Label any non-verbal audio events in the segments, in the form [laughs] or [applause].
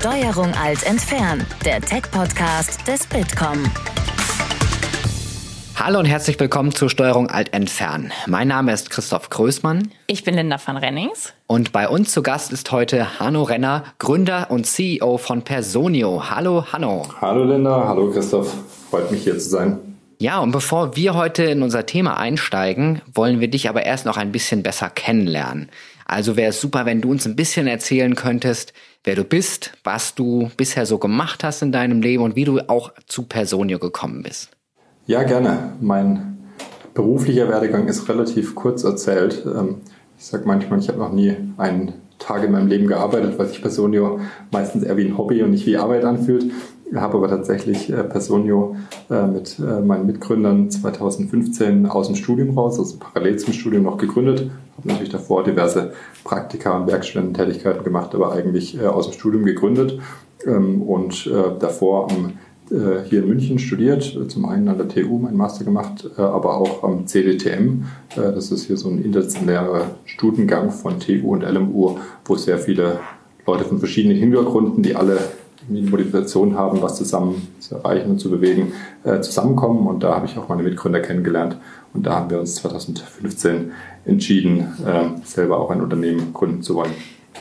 Steuerung Alt entfernen, der Tech-Podcast des Bitkom. Hallo und herzlich willkommen zur Steuerung Alt entfernen. Mein Name ist Christoph Größmann. Ich bin Linda van Rennings. Und bei uns zu Gast ist heute Hanno Renner, Gründer und CEO von Personio. Hallo Hanno. Hallo Linda, hallo Christoph. Freut mich hier zu sein. Ja, und bevor wir heute in unser Thema einsteigen, wollen wir dich aber erst noch ein bisschen besser kennenlernen. Also wäre es super, wenn du uns ein bisschen erzählen könntest, wer du bist, was du bisher so gemacht hast in deinem Leben und wie du auch zu Personio gekommen bist. Ja, gerne. Mein beruflicher Werdegang ist relativ kurz erzählt. Ähm, ich sage manchmal, ich habe noch nie einen Tag in meinem Leben gearbeitet, weil sich Personio meistens eher wie ein Hobby und nicht wie Arbeit anfühlt. Habe aber tatsächlich äh, Personio äh, mit äh, meinen Mitgründern 2015 aus dem Studium raus, also parallel zum Studium noch gegründet. Habe natürlich davor diverse Praktika und Werkstudententätigkeiten gemacht, aber eigentlich aus dem Studium gegründet ähm, und davor hier in München studiert, zum einen an der TU meinen Master gemacht, aber auch am CDTM. Das ist hier so ein interdisziplinärer Studiengang von TU und LMU, wo sehr viele Leute von verschiedenen Hintergründen, die alle die Motivation haben, was zusammen zu erreichen und zu bewegen, zusammenkommen. Und da habe ich auch meine Mitgründer kennengelernt. Und da haben wir uns 2015 entschieden, selber auch ein Unternehmen gründen zu wollen.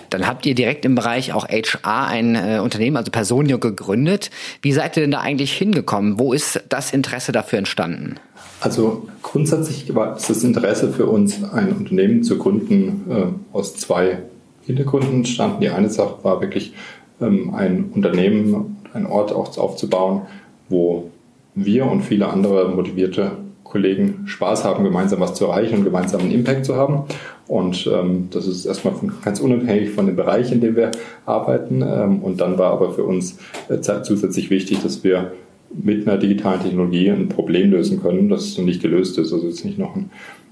Dann habt ihr direkt im Bereich auch HR ein äh, Unternehmen, also Personio, gegründet. Wie seid ihr denn da eigentlich hingekommen? Wo ist das Interesse dafür entstanden? Also grundsätzlich war es das Interesse für uns, ein Unternehmen zu gründen, äh, aus zwei Hintergründen standen. Die eine Sache war wirklich ein Unternehmen, ein Ort auch aufzubauen, wo wir und viele andere motivierte Kollegen Spaß haben, gemeinsam was zu erreichen und gemeinsam einen Impact zu haben. Und ähm, das ist erstmal von, ganz unabhängig von dem Bereich, in dem wir arbeiten. Ähm, und dann war aber für uns äh, zusätzlich wichtig, dass wir mit einer digitalen Technologie ein Problem lösen können, das nicht gelöst ist. Also jetzt nicht noch einen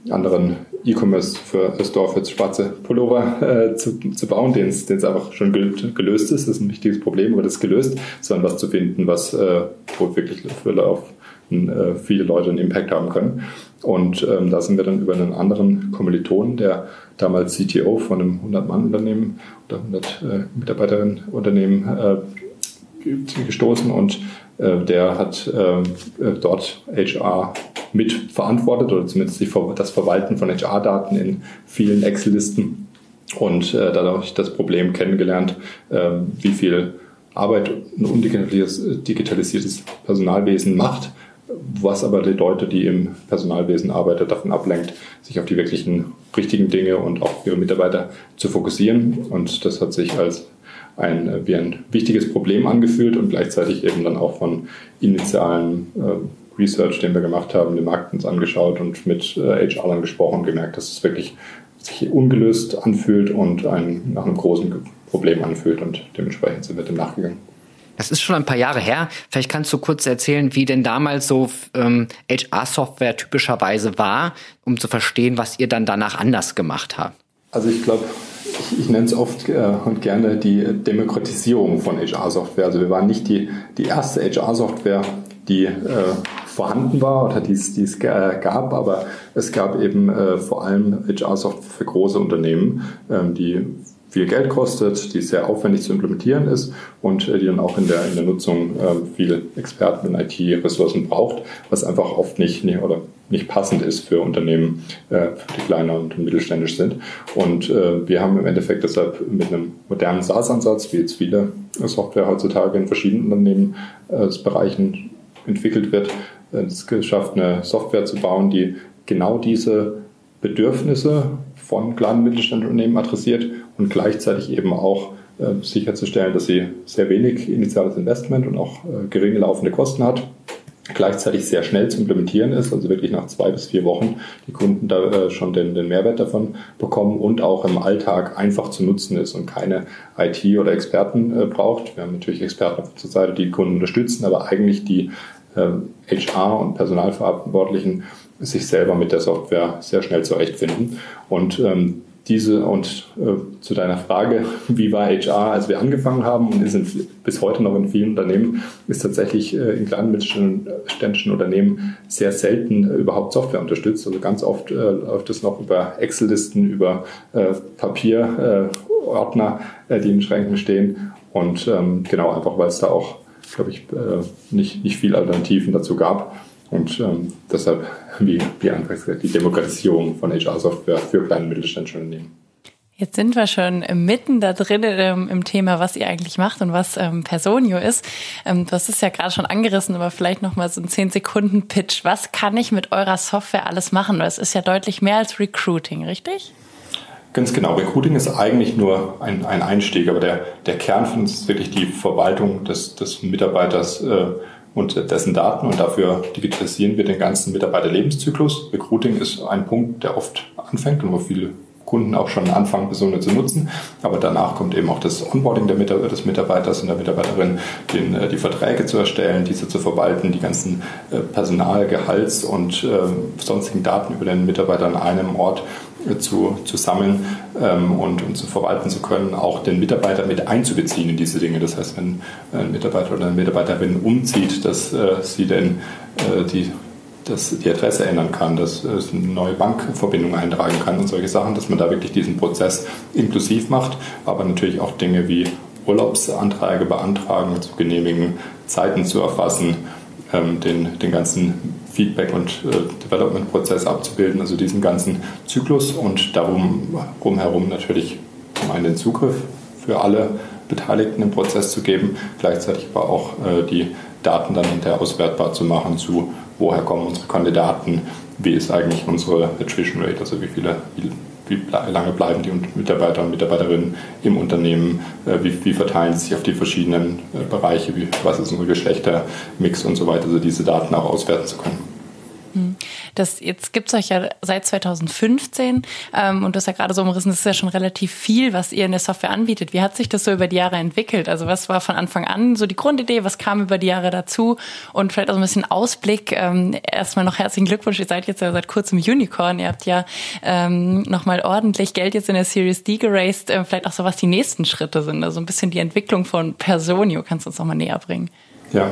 anderen E-Commerce für Store für schwarze Pullover äh, zu, zu bauen, den es einfach schon gelöst ist. Das ist ein wichtiges Problem, aber das ist gelöst, sondern was zu finden, was äh, wo wirklich für auf äh, viele Leute einen Impact haben können. Und ähm, da sind wir dann über einen anderen Kommilitonen, der damals CTO von einem 100-Mann-Unternehmen oder 100 äh, äh, gestoßen und der hat äh, dort HR mitverantwortet oder zumindest das Verwalten von HR-Daten in vielen Excel-Listen und äh, dadurch das Problem kennengelernt, äh, wie viel Arbeit ein undigitalisiertes Personalwesen macht was aber die Leute, die im Personalwesen arbeiten, davon ablenkt, sich auf die wirklichen richtigen Dinge und auch ihre Mitarbeiter zu fokussieren. Und das hat sich als ein, wie ein wichtiges Problem angefühlt und gleichzeitig eben dann auch von initialen äh, Research, den wir gemacht haben, den Markt uns angeschaut und mit äh, HR gesprochen und gemerkt, dass es wirklich sich ungelöst anfühlt und ein, nach einem großen Problem anfühlt und dementsprechend sind wir dem nachgegangen. Das ist schon ein paar Jahre her. Vielleicht kannst du kurz erzählen, wie denn damals so ähm, HR-Software typischerweise war, um zu verstehen, was ihr dann danach anders gemacht habt. Also ich glaube, ich, ich nenne es oft äh, und gerne die Demokratisierung von HR-Software. Also wir waren nicht die, die erste HR-Software, die äh, vorhanden war oder die es gab, aber es gab eben äh, vor allem HR-Software für große Unternehmen, ähm, die viel Geld kostet, die sehr aufwendig zu implementieren ist und äh, die dann auch in der, in der Nutzung äh, viele Experten und IT-Ressourcen braucht, was einfach oft nicht, nicht, oder nicht passend ist für Unternehmen, äh, die kleiner und mittelständisch sind. Und äh, wir haben im Endeffekt deshalb mit einem modernen SaaS-Ansatz, wie jetzt viele Software heutzutage in verschiedenen Unternehmensbereichen äh, entwickelt wird, äh, es geschafft, eine Software zu bauen, die genau diese Bedürfnisse von kleinen Mittelständunternehmen adressiert und gleichzeitig eben auch äh, sicherzustellen, dass sie sehr wenig initiales Investment und auch äh, geringe laufende Kosten hat gleichzeitig sehr schnell zu implementieren ist, also wirklich nach zwei bis vier Wochen die Kunden da äh, schon den, den Mehrwert davon bekommen und auch im Alltag einfach zu nutzen ist und keine IT oder Experten äh, braucht. Wir haben natürlich Experten zur Seite, die Kunden unterstützen, aber eigentlich die äh, HR und Personalverantwortlichen sich selber mit der Software sehr schnell zurechtfinden. Und ähm, diese und äh, zu deiner Frage, [laughs] wie war HR, als wir angefangen haben und ist in, bis heute noch in vielen Unternehmen, ist tatsächlich äh, in kleinen mittelständischen Unternehmen sehr selten äh, überhaupt Software unterstützt. Also ganz oft äh, läuft es noch über Excel-Listen, über äh, Papierordner, äh, die in Schränken stehen Und ähm, genau, einfach weil es da auch, glaube ich, äh, nicht, nicht viel Alternativen dazu gab. Und ähm, deshalb, wie, wie anfangs gesagt, die Demokratisierung von HR-Software für kleine und mittelständische Unternehmen. Jetzt sind wir schon mitten da drin ähm, im Thema, was ihr eigentlich macht und was ähm, Personio ist. Ähm, du hast es ja gerade schon angerissen, aber vielleicht noch mal so ein 10 Sekunden Pitch. Was kann ich mit eurer Software alles machen? Das ist ja deutlich mehr als Recruiting, richtig? Ganz genau. Recruiting ist eigentlich nur ein, ein Einstieg, aber der, der Kern von uns ist wirklich die Verwaltung des, des Mitarbeiters äh, und dessen Daten und dafür digitalisieren wir den ganzen Mitarbeiterlebenszyklus. Recruiting ist ein Punkt, der oft anfängt und wo viele Kunden auch schon anfangen, Personen zu nutzen. Aber danach kommt eben auch das Onboarding der Mitarbeiter, des Mitarbeiters und der Mitarbeiterin, den, äh, die Verträge zu erstellen, diese zu verwalten, die ganzen äh, Personal-, Gehalts- und äh, sonstigen Daten über den Mitarbeiter an einem Ort äh, zu, zu sammeln ähm, und, und zu verwalten zu können, auch den Mitarbeiter mit einzubeziehen in diese Dinge. Das heißt, wenn ein Mitarbeiter oder eine Mitarbeiterin umzieht, dass äh, sie denn äh, die dass die Adresse ändern kann, dass es eine neue Bankverbindung eintragen kann und solche Sachen, dass man da wirklich diesen Prozess inklusiv macht, aber natürlich auch Dinge wie Urlaubsanträge beantragen, zu genehmigen, Zeiten zu erfassen, ähm, den, den ganzen Feedback- und äh, Development-Prozess abzubilden, also diesen ganzen Zyklus und darum herum natürlich zum einen den Zugriff für alle Beteiligten im Prozess zu geben, gleichzeitig aber auch äh, die Daten dann hinterher auswertbar zu machen zu, woher kommen unsere Kandidaten, wie ist eigentlich unsere Attrition Rate, also wie viele, wie, wie lange bleiben die Mitarbeiter und Mitarbeiterinnen im Unternehmen, äh, wie, wie verteilen sie sich auf die verschiedenen äh, Bereiche, wie, was ist unser Geschlechtermix und so weiter, also diese Daten auch auswerten zu können. Hm. Das, jetzt gibt's euch ja seit 2015 ähm, und du hast ja gerade so umrissen, das ist ja schon relativ viel, was ihr in der Software anbietet. Wie hat sich das so über die Jahre entwickelt? Also was war von Anfang an so die Grundidee, was kam über die Jahre dazu und vielleicht auch ein bisschen Ausblick. Ähm, erstmal noch herzlichen Glückwunsch, ihr seid jetzt ja seit kurzem Unicorn, ihr habt ja ähm, nochmal ordentlich Geld jetzt in der Series D geraced, äh, vielleicht auch so, was die nächsten Schritte sind, also ein bisschen die Entwicklung von Personio, kannst du uns nochmal näher bringen? Ja,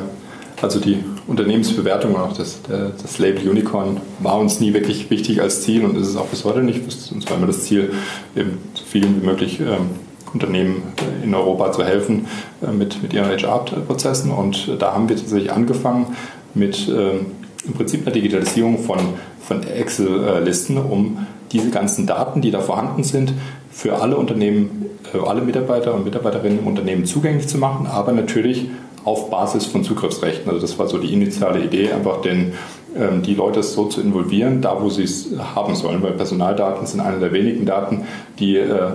also die Unternehmensbewertung und auch das, das Label Unicorn war uns nie wirklich wichtig als Ziel und ist es auch bis heute nicht. Uns war immer das Ziel, eben so vielen wie möglich ähm, Unternehmen äh, in Europa zu helfen äh, mit, mit ihren HR-Prozessen. Und da haben wir tatsächlich angefangen mit äh, im Prinzip einer Digitalisierung von, von Excel-Listen, um diese ganzen Daten, die da vorhanden sind, für alle Unternehmen, äh, alle Mitarbeiter und Mitarbeiterinnen im Unternehmen zugänglich zu machen, aber natürlich auf Basis von Zugriffsrechten. Also das war so die initiale Idee, einfach den, ähm, die Leute so zu involvieren, da wo sie es haben sollen, weil Personaldaten sind eine der wenigen Daten, die äh,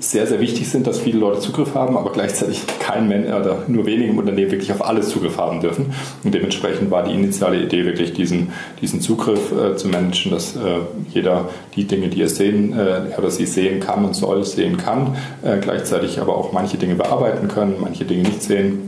sehr, sehr wichtig sind, dass viele Leute Zugriff haben, aber gleichzeitig kein Mensch oder nur wenige Unternehmen wirklich auf alles Zugriff haben dürfen. Und dementsprechend war die initiale Idee wirklich diesen, diesen Zugriff äh, zu managen, dass äh, jeder die Dinge, die er sehen äh, oder sie sehen kann und soll, sehen kann, äh, gleichzeitig aber auch manche Dinge bearbeiten können, manche Dinge nicht sehen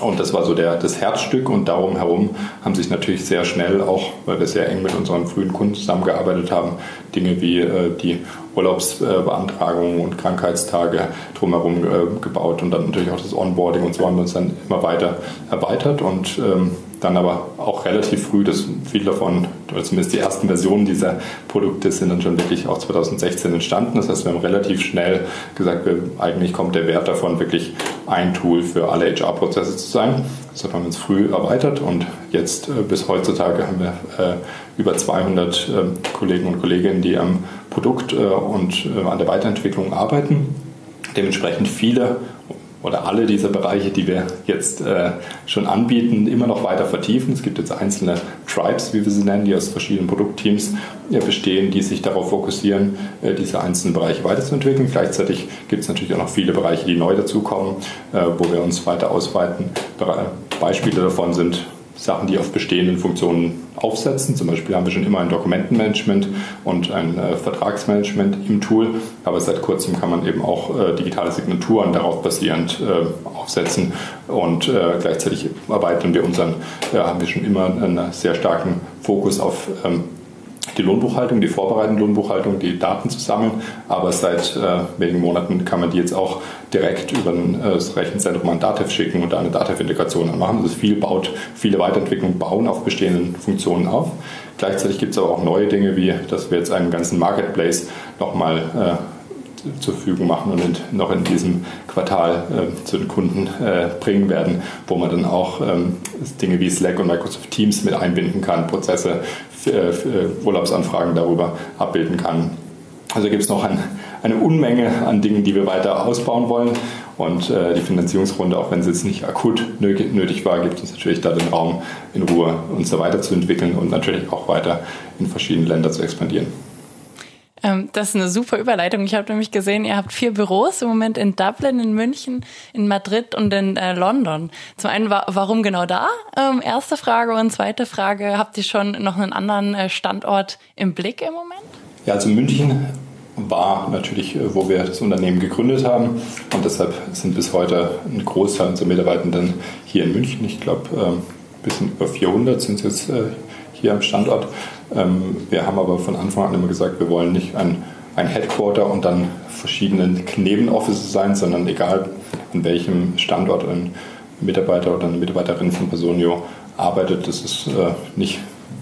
und das war so der, das Herzstück. Und darum herum haben sich natürlich sehr schnell auch, weil wir sehr eng mit unseren frühen Kunden zusammengearbeitet haben, Dinge wie äh, die Urlaubsbeantragung und Krankheitstage drumherum äh, gebaut. Und dann natürlich auch das Onboarding. Und so haben wir uns dann immer weiter erweitert. Und ähm, dann aber auch relativ früh, dass viel davon, zumindest die ersten Versionen dieser Produkte sind dann schon wirklich auch 2016 entstanden. Das heißt, wir haben relativ schnell gesagt, wir, eigentlich kommt der Wert davon, wirklich ein Tool für alle HR-Prozesse zu sein. Deshalb haben wir uns früh erweitert und jetzt äh, bis heutzutage haben wir äh, über 200 äh, Kollegen und Kolleginnen, die am Produkt und an der Weiterentwicklung arbeiten. Dementsprechend viele oder alle diese Bereiche, die wir jetzt äh, schon anbieten, immer noch weiter vertiefen. Es gibt jetzt einzelne Tribes, wie wir sie nennen, die aus verschiedenen Produktteams äh, bestehen, die sich darauf fokussieren, äh, diese einzelnen Bereiche weiterzuentwickeln. Gleichzeitig gibt es natürlich auch noch viele Bereiche, die neu dazukommen, äh, wo wir uns weiter ausweiten. Beispiele davon sind Sachen, die auf bestehenden Funktionen aufsetzen. Zum Beispiel haben wir schon immer ein Dokumentenmanagement und ein äh, Vertragsmanagement im Tool, aber seit kurzem kann man eben auch äh, digitale Signaturen darauf basierend äh, aufsetzen und äh, gleichzeitig erweitern wir unseren, haben wir schon immer einen sehr starken Fokus auf ähm, die Lohnbuchhaltung, die vorbereitende Lohnbuchhaltung, die Daten zu sammeln. Aber seit äh, wenigen Monaten kann man die jetzt auch direkt über ein, äh, das Rechenzentrum an Datev schicken und da eine Datev-Integration anmachen. Das ist viel baut, viele Weiterentwicklungen bauen auf bestehenden Funktionen auf. Gleichzeitig gibt es aber auch neue Dinge, wie dass wir jetzt einen ganzen Marketplace nochmal äh, zur Verfügung machen und in, noch in diesem Quartal äh, zu den Kunden äh, bringen werden, wo man dann auch ähm, Dinge wie Slack und Microsoft Teams mit einbinden kann, Prozesse, für, für Urlaubsanfragen darüber abbilden kann. Also gibt es noch ein, eine Unmenge an Dingen, die wir weiter ausbauen wollen. Und äh, die Finanzierungsrunde, auch wenn sie jetzt nicht akut nötig war, gibt uns natürlich da den Raum, in Ruhe uns da weiterzuentwickeln und natürlich auch weiter in verschiedene Länder zu expandieren. Ähm, das ist eine super Überleitung. Ich habe nämlich gesehen, ihr habt vier Büros im Moment in Dublin, in München, in Madrid und in äh, London. Zum einen, warum genau da? Ähm, erste Frage. Und zweite Frage, habt ihr schon noch einen anderen äh, Standort im Blick im Moment? Ja, also München war natürlich, äh, wo wir das Unternehmen gegründet haben. Und deshalb sind bis heute ein Großteil unserer Mitarbeitenden hier in München. Ich glaube, ein ähm, bisschen über 400 sind es jetzt hier am Standort. Ähm, wir haben aber von Anfang an immer gesagt, wir wollen nicht ein, ein Headquarter und dann verschiedene Nebenoffices sein, sondern egal an welchem Standort ein Mitarbeiter oder eine Mitarbeiterin von Personio arbeitet, das ist äh, nicht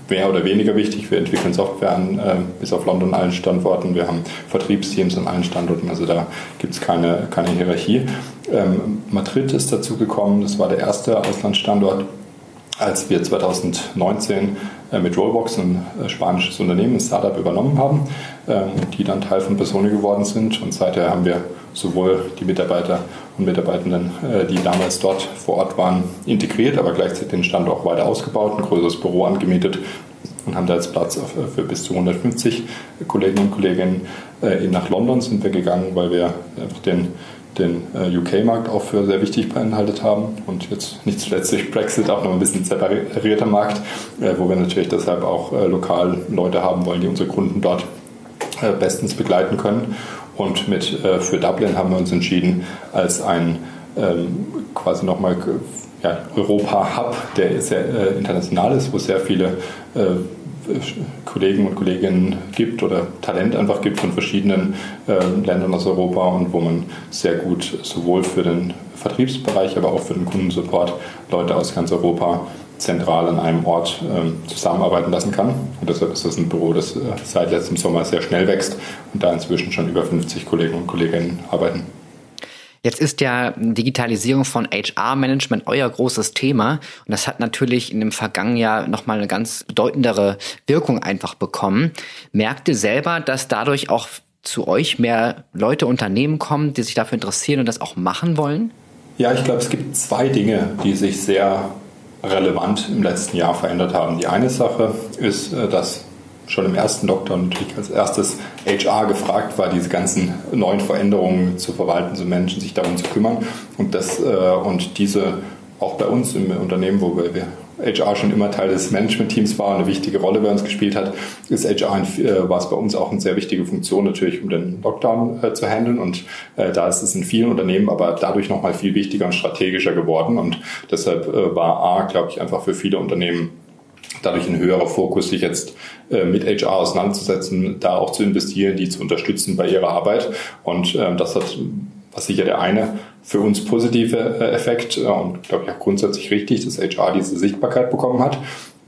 mehr oder weniger wichtig. Wir entwickeln Software an, äh, bis auf London allen Standorten. Wir haben Vertriebsteams an allen Standorten, also da gibt es keine, keine Hierarchie. Ähm, Madrid ist dazu gekommen, das war der erste Auslandsstandort, als wir 2019 äh, mit Rollbox, ein äh, spanisches Unternehmen, ein Startup übernommen haben, ähm, die dann Teil von Personi geworden sind. Und seither haben wir sowohl die Mitarbeiter und Mitarbeitenden, äh, die damals dort vor Ort waren, integriert, aber gleichzeitig den Standort auch weiter ausgebaut, ein größeres Büro angemietet und haben da jetzt Platz für bis zu 150 Kolleginnen und Kollegen. Nach London sind wir gegangen, weil wir einfach den den äh, UK-Markt auch für sehr wichtig beinhaltet haben und jetzt nicht zuletzt durch Brexit auch noch ein bisschen separierter Markt, äh, wo wir natürlich deshalb auch äh, lokal Leute haben wollen, die unsere Kunden dort bestens begleiten können. Und mit für Dublin haben wir uns entschieden, als ein ähm, quasi nochmal ja, Europa-Hub, der sehr international ist, wo sehr viele Kollegen und Kolleginnen gibt oder Talent einfach gibt von verschiedenen äh, Ländern aus Europa und wo man sehr gut sowohl für den Vertriebsbereich, aber auch für den Kundensupport Leute aus ganz Europa zentral an einem Ort äh, zusammenarbeiten lassen kann. Und deshalb ist das ein Büro, das äh, seit letztem Sommer sehr schnell wächst und da inzwischen schon über 50 Kollegen und Kolleginnen arbeiten. Jetzt ist ja Digitalisierung von HR-Management euer großes Thema und das hat natürlich in dem vergangenen Jahr nochmal eine ganz bedeutendere Wirkung einfach bekommen. Merkt ihr selber, dass dadurch auch zu euch mehr Leute, Unternehmen kommen, die sich dafür interessieren und das auch machen wollen? Ja, ich glaube, es gibt zwei Dinge, die sich sehr relevant im letzten Jahr verändert haben. Die eine Sache ist, äh, dass schon im ersten Lockdown natürlich als erstes HR gefragt war, diese ganzen neuen Veränderungen zu verwalten, zu Menschen, sich darum zu kümmern. Und, das, äh, und diese auch bei uns im Unternehmen, wo wir HR schon immer Teil des Management-Teams war und eine wichtige Rolle bei uns gespielt hat, ist HR äh, war es bei uns auch eine sehr wichtige Funktion natürlich, um den Lockdown äh, zu handeln. Und äh, da ist es in vielen Unternehmen aber dadurch nochmal viel wichtiger und strategischer geworden. Und deshalb äh, war A, glaube ich, einfach für viele Unternehmen dadurch ein höherer Fokus, sich jetzt äh, mit HR auseinanderzusetzen, da auch zu investieren, die zu unterstützen bei ihrer Arbeit. Und ähm, das hat, was sicher der eine für uns positive äh, Effekt äh, und glaube ich auch grundsätzlich richtig, dass HR diese Sichtbarkeit bekommen hat.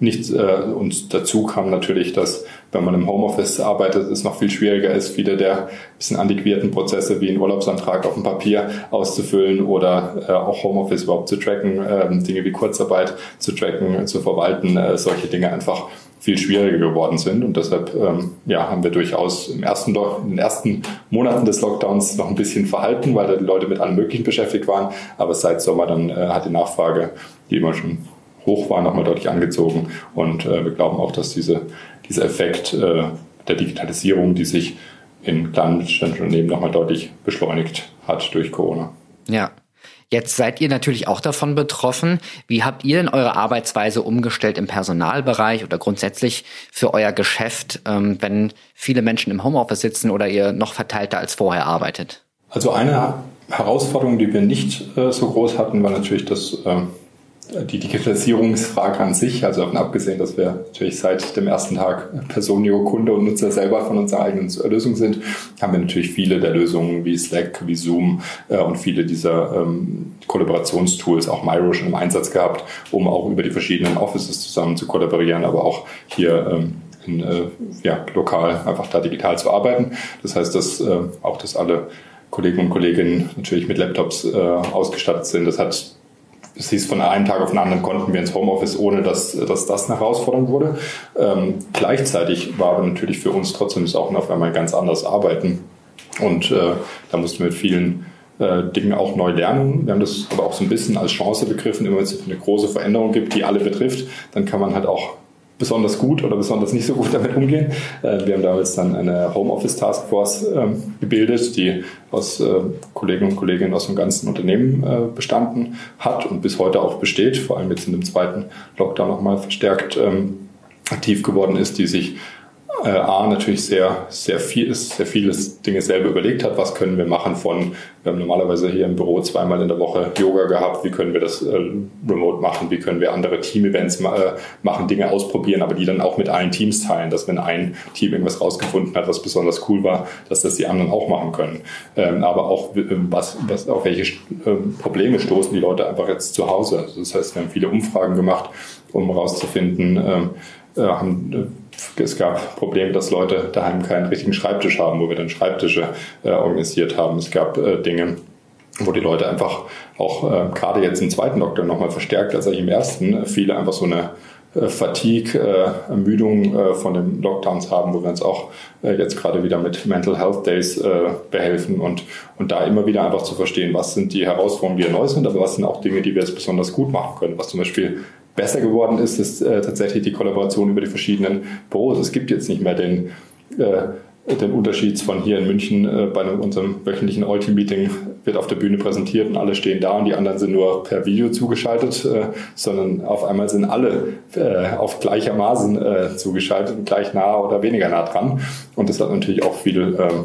Nicht, äh, und dazu kam natürlich, dass wenn man im Homeoffice arbeitet, es noch viel schwieriger ist, viele der bisschen antiquierten Prozesse wie einen Urlaubsantrag auf dem Papier auszufüllen oder äh, auch Homeoffice überhaupt zu tracken, äh, Dinge wie Kurzarbeit zu tracken, zu verwalten, äh, solche Dinge einfach viel schwieriger geworden sind. Und deshalb ähm, ja, haben wir durchaus im ersten, in den ersten Monaten des Lockdowns noch ein bisschen verhalten, weil da die Leute mit allem Möglichen beschäftigt waren. Aber seit Sommer dann äh, hat die Nachfrage, die immer schon hoch war, nochmal deutlich angezogen. Und äh, wir glauben auch, dass diese, dieser Effekt äh, der Digitalisierung, die sich in kleinen mittelständischen Unternehmen nochmal deutlich beschleunigt hat durch Corona. Ja. Jetzt seid ihr natürlich auch davon betroffen. Wie habt ihr denn eure Arbeitsweise umgestellt im Personalbereich oder grundsätzlich für euer Geschäft, ähm, wenn viele Menschen im Homeoffice sitzen oder ihr noch verteilter als vorher arbeitet? Also eine Herausforderung, die wir nicht äh, so groß hatten, war natürlich, dass äh, die Digitalisierungsfrage an sich, also davon abgesehen, dass wir natürlich seit dem ersten Tag Personio, Kunde und Nutzer selber von unserer eigenen Lösung sind, haben wir natürlich viele der Lösungen wie Slack, wie Zoom äh, und viele dieser ähm, Kollaborationstools, auch Miro schon im Einsatz gehabt, um auch über die verschiedenen Offices zusammen zu kollaborieren, aber auch hier ähm, in, äh, ja, lokal einfach da digital zu arbeiten. Das heißt, dass äh, auch, dass alle Kollegen und Kolleginnen natürlich mit Laptops äh, ausgestattet sind. Das hat es hieß, von einem Tag auf den anderen konnten wir ins Homeoffice, ohne dass, dass das eine Herausforderung wurde. Ähm, gleichzeitig war aber natürlich für uns trotzdem das auch auf einmal ganz anders arbeiten. Und äh, da mussten wir mit vielen äh, Dinge auch neu lernen. Wir haben das aber auch so ein bisschen als Chance begriffen, immer wenn es eine große Veränderung gibt, die alle betrifft, dann kann man halt auch besonders gut oder besonders nicht so gut damit umgehen. Äh, wir haben damals dann eine Homeoffice Taskforce ähm, gebildet, die aus äh, Kollegen und Kolleginnen aus dem ganzen Unternehmen äh, bestanden hat und bis heute auch besteht, vor allem jetzt in dem zweiten Lockdown nochmal verstärkt ähm, aktiv geworden ist, die sich äh, A natürlich sehr, sehr viel ist, sehr vieles Dinge selber überlegt hat, was können wir machen von, wir haben normalerweise hier im Büro zweimal in der Woche Yoga gehabt, wie können wir das äh, remote machen, wie können wir andere Team-Events ma äh, machen, Dinge ausprobieren, aber die dann auch mit allen Teams teilen, dass wenn ein Team irgendwas rausgefunden hat, was besonders cool war, dass das die anderen auch machen können. Ähm, aber auch, äh, was, was, auf welche äh, Probleme stoßen die Leute einfach jetzt zu Hause. Also das heißt, wir haben viele Umfragen gemacht, um herauszufinden, ähm, äh, haben es gab Probleme, dass Leute daheim keinen richtigen Schreibtisch haben, wo wir dann Schreibtische äh, organisiert haben. Es gab äh, Dinge, wo die Leute einfach auch äh, gerade jetzt im zweiten Lockdown nochmal verstärkt als im ersten, viele einfach so eine äh, Fatigue, äh, Ermüdung äh, von den Lockdowns haben, wo wir uns auch äh, jetzt gerade wieder mit Mental Health Days äh, behelfen und, und da immer wieder einfach zu verstehen, was sind die Herausforderungen, die neu sind, aber was sind auch Dinge, die wir jetzt besonders gut machen können, was zum Beispiel besser geworden ist, ist äh, tatsächlich die Kollaboration über die verschiedenen Büros. Es gibt jetzt nicht mehr den, äh, den Unterschied von hier in München äh, bei unserem wöchentlichen All-Team-Meeting wird auf der Bühne präsentiert und alle stehen da und die anderen sind nur per Video zugeschaltet, äh, sondern auf einmal sind alle äh, auf gleichermaßen äh, zugeschaltet und gleich nah oder weniger nah dran. Und das hat natürlich auch viel ähm,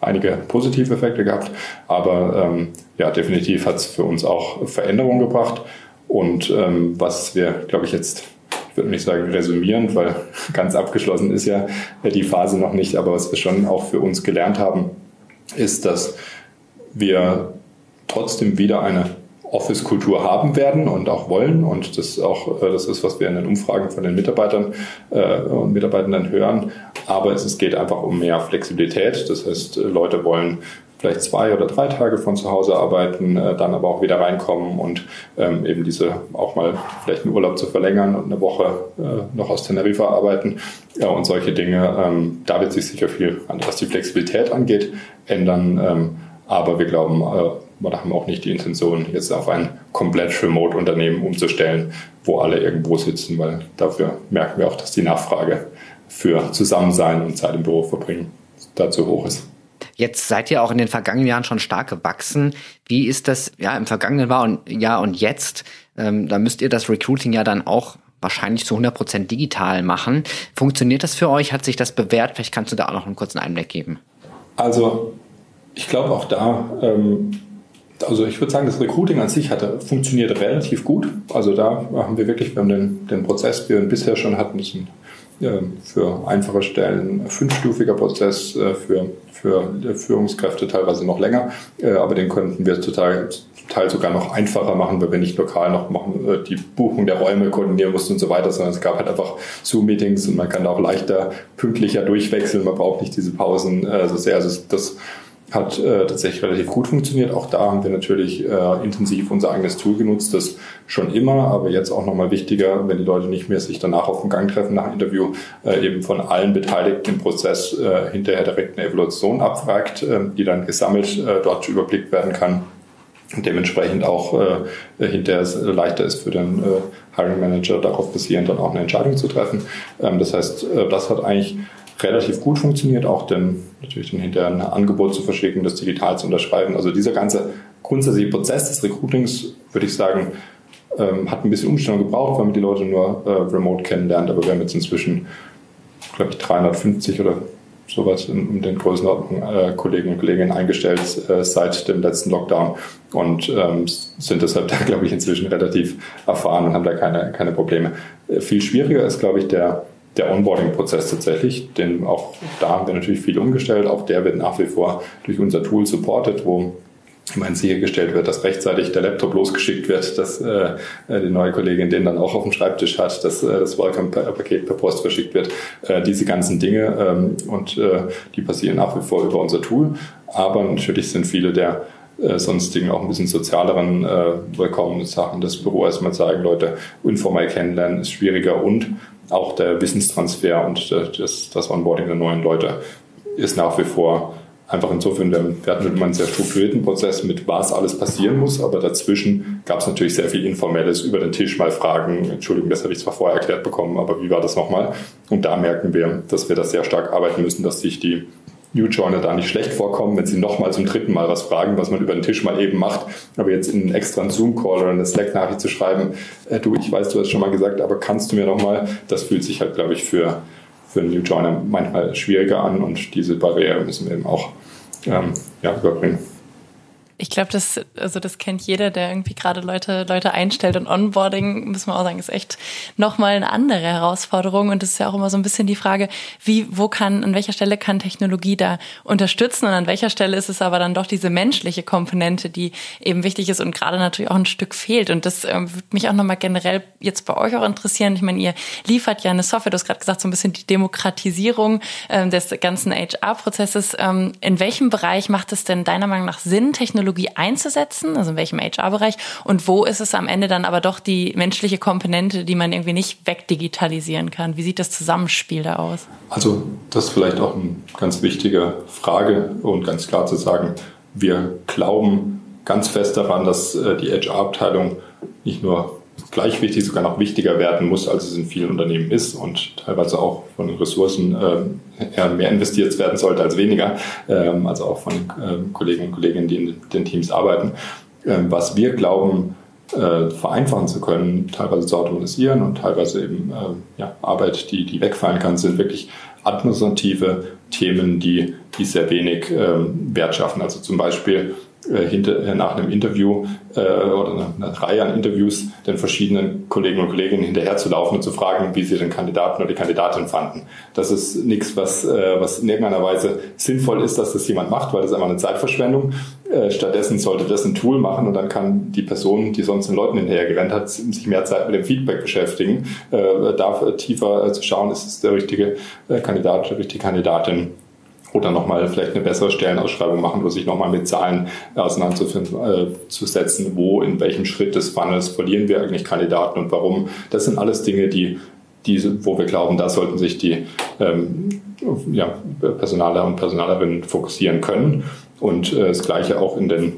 einige positive Effekte gehabt, aber ähm, ja, definitiv hat es für uns auch Veränderungen gebracht. Und ähm, was wir, glaube ich, jetzt, ich würde nicht sagen resümieren, weil [laughs] ganz abgeschlossen ist ja die Phase noch nicht, aber was wir schon auch für uns gelernt haben, ist, dass wir trotzdem wieder eine Office-Kultur haben werden und auch wollen. Und das auch äh, das ist, was wir in den Umfragen von den Mitarbeitern äh, und Mitarbeitenden hören. Aber es, es geht einfach um mehr Flexibilität. Das heißt, Leute wollen vielleicht zwei oder drei Tage von zu Hause arbeiten, äh, dann aber auch wieder reinkommen und ähm, eben diese auch mal vielleicht einen Urlaub zu verlängern und eine Woche äh, noch aus Teneriffa arbeiten ja, und solche Dinge. Ähm, da wird sich sicher viel, was die Flexibilität angeht, ändern. Ähm, aber wir glauben, äh, wir haben auch nicht die Intention, jetzt auf ein komplett Remote-Unternehmen umzustellen, wo alle irgendwo sitzen, weil dafür merken wir auch, dass die Nachfrage für Zusammensein und Zeit im Büro verbringen dazu hoch ist. Jetzt seid ihr auch in den vergangenen Jahren schon stark gewachsen. Wie ist das ja im vergangenen Jahr und jetzt? Ähm, da müsst ihr das Recruiting ja dann auch wahrscheinlich zu 100 Prozent digital machen. Funktioniert das für euch? Hat sich das bewährt? Vielleicht kannst du da auch noch einen kurzen Einblick geben. Also ich glaube auch da, ähm, also ich würde sagen, das Recruiting an sich hatte, funktioniert relativ gut. Also da haben wir wirklich, wir haben den, den Prozess, den wir bisher schon hatten, ein für einfache Stellen fünfstufiger Prozess, äh, für, für Führungskräfte teilweise noch länger, äh, aber den könnten wir total, Teil sogar noch einfacher machen, weil wir nicht lokal noch machen, äh, die Buchung der Räume koordinieren mussten und so weiter, sondern es gab halt einfach Zoom-Meetings und man kann da auch leichter, pünktlicher durchwechseln, man braucht nicht diese Pausen so sehr. Also das hat äh, tatsächlich relativ gut funktioniert. Auch da haben wir natürlich äh, intensiv unser eigenes Tool genutzt, das schon immer, aber jetzt auch nochmal wichtiger, wenn die Leute nicht mehr sich danach auf dem Gang treffen nach dem Interview, äh, eben von allen Beteiligten im Prozess äh, hinterher direkt eine Evaluation abfragt, äh, die dann gesammelt äh, dort überblickt werden kann und dementsprechend auch äh, hinterher es leichter ist für den äh, Hiring Manager darauf basierend dann auch eine Entscheidung zu treffen. Ähm, das heißt, äh, das hat eigentlich relativ gut funktioniert, auch dann natürlich dann hinterher ein Angebot zu verschicken, das digital zu unterschreiben. Also dieser ganze grundsätzliche Prozess des Recruitings, würde ich sagen, ähm, hat ein bisschen Umstellung gebraucht, weil man die Leute nur äh, remote kennenlernt, aber wir haben jetzt inzwischen, glaube ich, 350 oder sowas in, in den Größenordnungen äh, Kollegen und Kolleginnen eingestellt äh, seit dem letzten Lockdown und ähm, sind deshalb da, [laughs] glaube ich, inzwischen relativ erfahren und haben da keine, keine Probleme. Äh, viel schwieriger ist, glaube ich, der der Onboarding-Prozess tatsächlich, denn auch da haben wir natürlich viel umgestellt. Auch der wird nach wie vor durch unser Tool supported, wo ich meine, sichergestellt wird, dass rechtzeitig der Laptop losgeschickt wird, dass äh, die neue Kollegin den dann auch auf dem Schreibtisch hat, dass äh, das Welcome-Paket per Post verschickt wird. Äh, diese ganzen Dinge ähm, und äh, die passieren nach wie vor über unser Tool. Aber natürlich sind viele der äh, sonstigen auch ein bisschen sozialeren äh, willkommenen Sachen das Büro erstmal zeigen, Leute informell kennenlernen ist schwieriger und auch der Wissenstransfer und das, das Onboarding der neuen Leute ist nach wie vor einfach insofern, wir hatten immer einen sehr strukturierten Prozess mit, was alles passieren muss, aber dazwischen gab es natürlich sehr viel Informelles über den Tisch mal Fragen, Entschuldigung, das habe ich zwar vorher erklärt bekommen, aber wie war das nochmal? Und da merken wir, dass wir da sehr stark arbeiten müssen, dass sich die New Joiner da nicht schlecht vorkommen, wenn sie nochmal zum dritten Mal was fragen, was man über den Tisch mal eben macht. Aber jetzt in einen extra Zoom-Call oder eine Slack-Nachricht zu schreiben, äh, du, ich weiß, du hast schon mal gesagt, aber kannst du mir nochmal, das fühlt sich halt, glaube ich, für, für einen New Joiner manchmal schwieriger an und diese Barriere müssen wir eben auch ähm, ja, überbringen. Ich glaube, das, also das kennt jeder, der irgendwie gerade Leute, Leute einstellt und Onboarding, müssen wir auch sagen, ist echt nochmal eine andere Herausforderung. Und das ist ja auch immer so ein bisschen die Frage, wie, wo kann, an welcher Stelle kann Technologie da unterstützen und an welcher Stelle ist es aber dann doch diese menschliche Komponente, die eben wichtig ist und gerade natürlich auch ein Stück fehlt. Und das ähm, würde mich auch nochmal generell jetzt bei euch auch interessieren. Ich meine, ihr liefert ja eine Software, du hast gerade gesagt, so ein bisschen die Demokratisierung ähm, des ganzen HR-Prozesses. Ähm, in welchem Bereich macht es denn deiner Meinung nach Sinn, Technologie Technologie einzusetzen, also in welchem HR-Bereich und wo ist es am Ende dann aber doch die menschliche Komponente, die man irgendwie nicht wegdigitalisieren kann? Wie sieht das Zusammenspiel da aus? Also das ist vielleicht auch eine ganz wichtige Frage und ganz klar zu sagen, wir glauben ganz fest daran, dass äh, die HR-Abteilung nicht nur gleich wichtig, sogar noch wichtiger werden muss, als es in vielen Unternehmen ist und teilweise auch von den Ressourcen äh, mehr investiert werden sollte als weniger, ähm, also auch von ähm, Kollegen und Kolleginnen, die in den Teams arbeiten. Ähm, was wir glauben, äh, vereinfachen zu können, teilweise zu automatisieren und teilweise eben äh, ja, Arbeit, die, die wegfallen kann, sind wirklich administrative Themen, die, die sehr wenig ähm, Wert schaffen. Also zum Beispiel hinter, äh, nach einem Interview äh, oder einer Reihe an Interviews den verschiedenen Kollegen und Kolleginnen hinterher zu laufen und zu fragen, wie sie den Kandidaten oder die Kandidatin fanden. Das ist nichts, was, äh, was in irgendeiner Weise sinnvoll ist, dass das jemand macht, weil das einfach eine Zeitverschwendung. Äh, stattdessen sollte das ein Tool machen und dann kann die Person, die sonst den Leuten hinterhergerannt hat, sich mehr Zeit mit dem Feedback beschäftigen, äh, da tiefer äh, zu schauen, ist es der richtige äh, Kandidat, die richtige Kandidatin oder nochmal vielleicht eine bessere Stellenausschreibung machen oder sich nochmal mit Zahlen auseinanderzusetzen, äh, wo, in welchem Schritt des Funnels verlieren wir eigentlich Kandidaten und warum. Das sind alles Dinge, die, die wo wir glauben, da sollten sich die ähm, ja, Personaler und Personalerinnen fokussieren können. Und äh, das Gleiche auch in den äh,